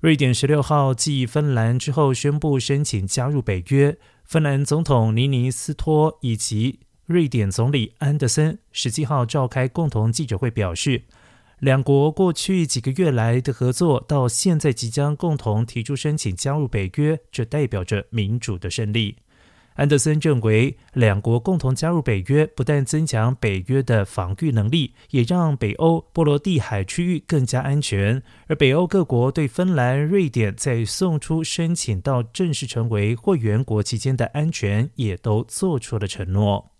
瑞典十六号继芬兰之后宣布申请加入北约。芬兰总统尼尼斯托以及瑞典总理安德森十七号召开共同记者会，表示，两国过去几个月来的合作，到现在即将共同提出申请加入北约，这代表着民主的胜利。安德森认为，两国共同加入北约，不但增强北约的防御能力，也让北欧波罗的海区域更加安全。而北欧各国对芬兰、瑞典在送出申请到正式成为会员国期间的安全，也都做出了承诺。